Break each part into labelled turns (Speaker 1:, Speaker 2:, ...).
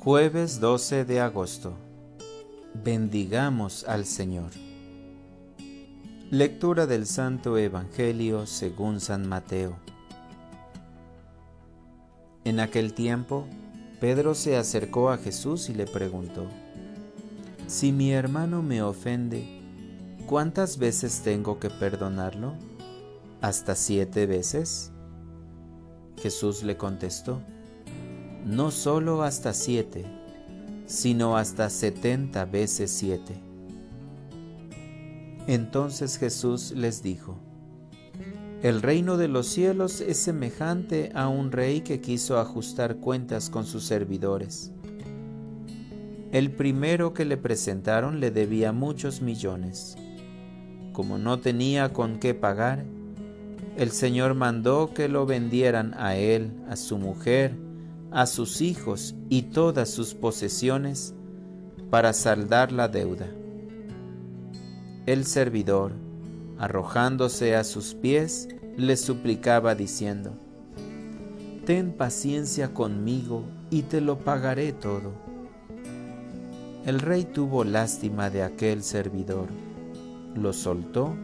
Speaker 1: Jueves 12 de agosto. Bendigamos al Señor. Lectura del Santo Evangelio según San Mateo. En aquel tiempo, Pedro se acercó a Jesús y le preguntó, Si mi hermano me ofende, ¿cuántas veces tengo que perdonarlo? ¿Hasta siete veces? Jesús le contestó, no solo hasta siete, sino hasta setenta veces siete. Entonces Jesús les dijo, El reino de los cielos es semejante a un rey que quiso ajustar cuentas con sus servidores. El primero que le presentaron le debía muchos millones. Como no tenía con qué pagar, el Señor mandó que lo vendieran a él, a su mujer, a sus hijos y todas sus posesiones para saldar la deuda. El servidor, arrojándose a sus pies, le suplicaba diciendo, Ten paciencia conmigo y te lo pagaré todo. El rey tuvo lástima de aquel servidor, lo soltó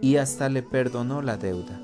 Speaker 1: y hasta le perdonó la deuda.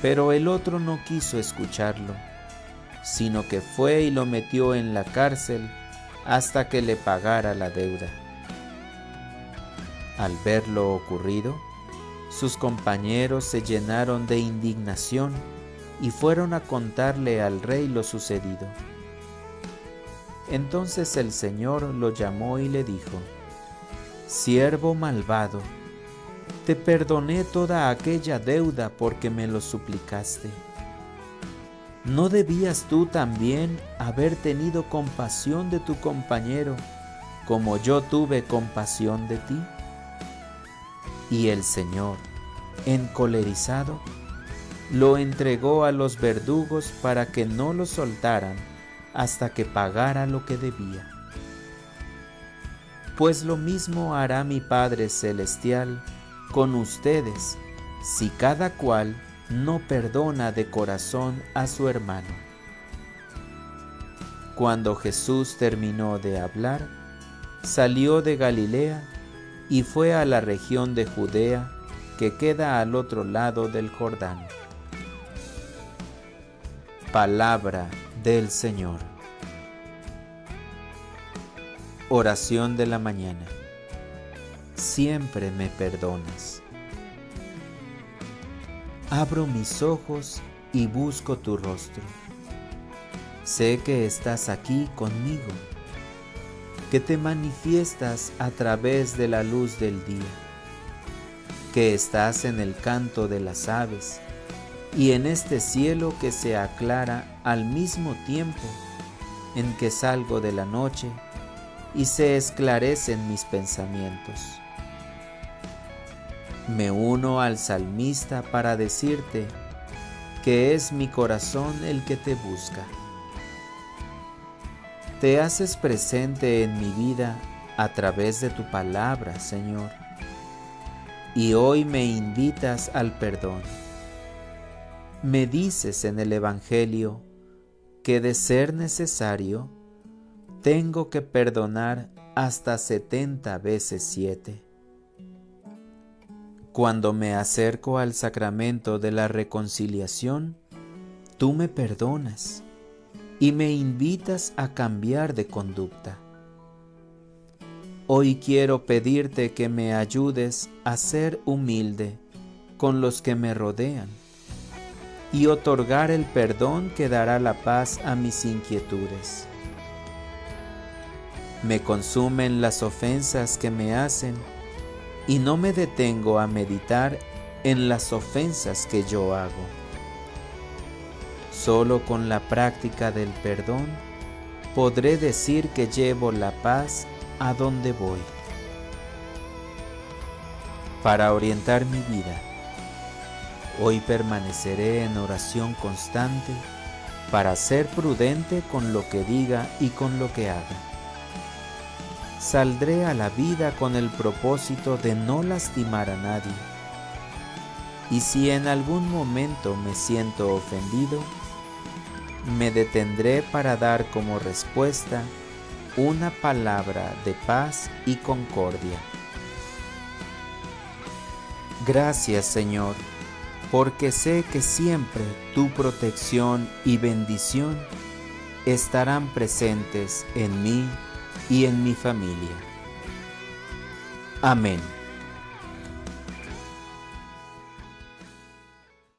Speaker 1: Pero el otro no quiso escucharlo, sino que fue y lo metió en la cárcel hasta que le pagara la deuda. Al ver lo ocurrido, sus compañeros se llenaron de indignación y fueron a contarle al rey lo sucedido. Entonces el Señor lo llamó y le dijo, Siervo malvado, te perdoné toda aquella deuda porque me lo suplicaste. ¿No debías tú también haber tenido compasión de tu compañero como yo tuve compasión de ti? Y el Señor, encolerizado, lo entregó a los verdugos para que no lo soltaran hasta que pagara lo que debía. Pues lo mismo hará mi Padre Celestial con ustedes si cada cual no perdona de corazón a su hermano. Cuando Jesús terminó de hablar, salió de Galilea y fue a la región de Judea que queda al otro lado del Jordán. Palabra del Señor. Oración de la mañana siempre me perdonas. Abro mis ojos y busco tu rostro. Sé que estás aquí conmigo, que te manifiestas a través de la luz del día, que estás en el canto de las aves y en este cielo que se aclara al mismo tiempo en que salgo de la noche y se esclarecen mis pensamientos me uno al salmista para decirte que es mi corazón el que te busca. Te haces presente en mi vida a través de tu palabra, Señor, y hoy me invitas al perdón. Me dices en el Evangelio que de ser necesario, tengo que perdonar hasta setenta veces siete. Cuando me acerco al sacramento de la reconciliación, tú me perdonas y me invitas a cambiar de conducta. Hoy quiero pedirte que me ayudes a ser humilde con los que me rodean y otorgar el perdón que dará la paz a mis inquietudes. Me consumen las ofensas que me hacen y no me detengo a meditar en las ofensas que yo hago. Solo con la práctica del perdón podré decir que llevo la paz a donde voy. Para orientar mi vida, hoy permaneceré en oración constante para ser prudente con lo que diga y con lo que haga. Saldré a la vida con el propósito de no lastimar a nadie. Y si en algún momento me siento ofendido, me detendré para dar como respuesta una palabra de paz y concordia. Gracias Señor, porque sé que siempre tu protección y bendición estarán presentes en mí y en mi familia. Amén.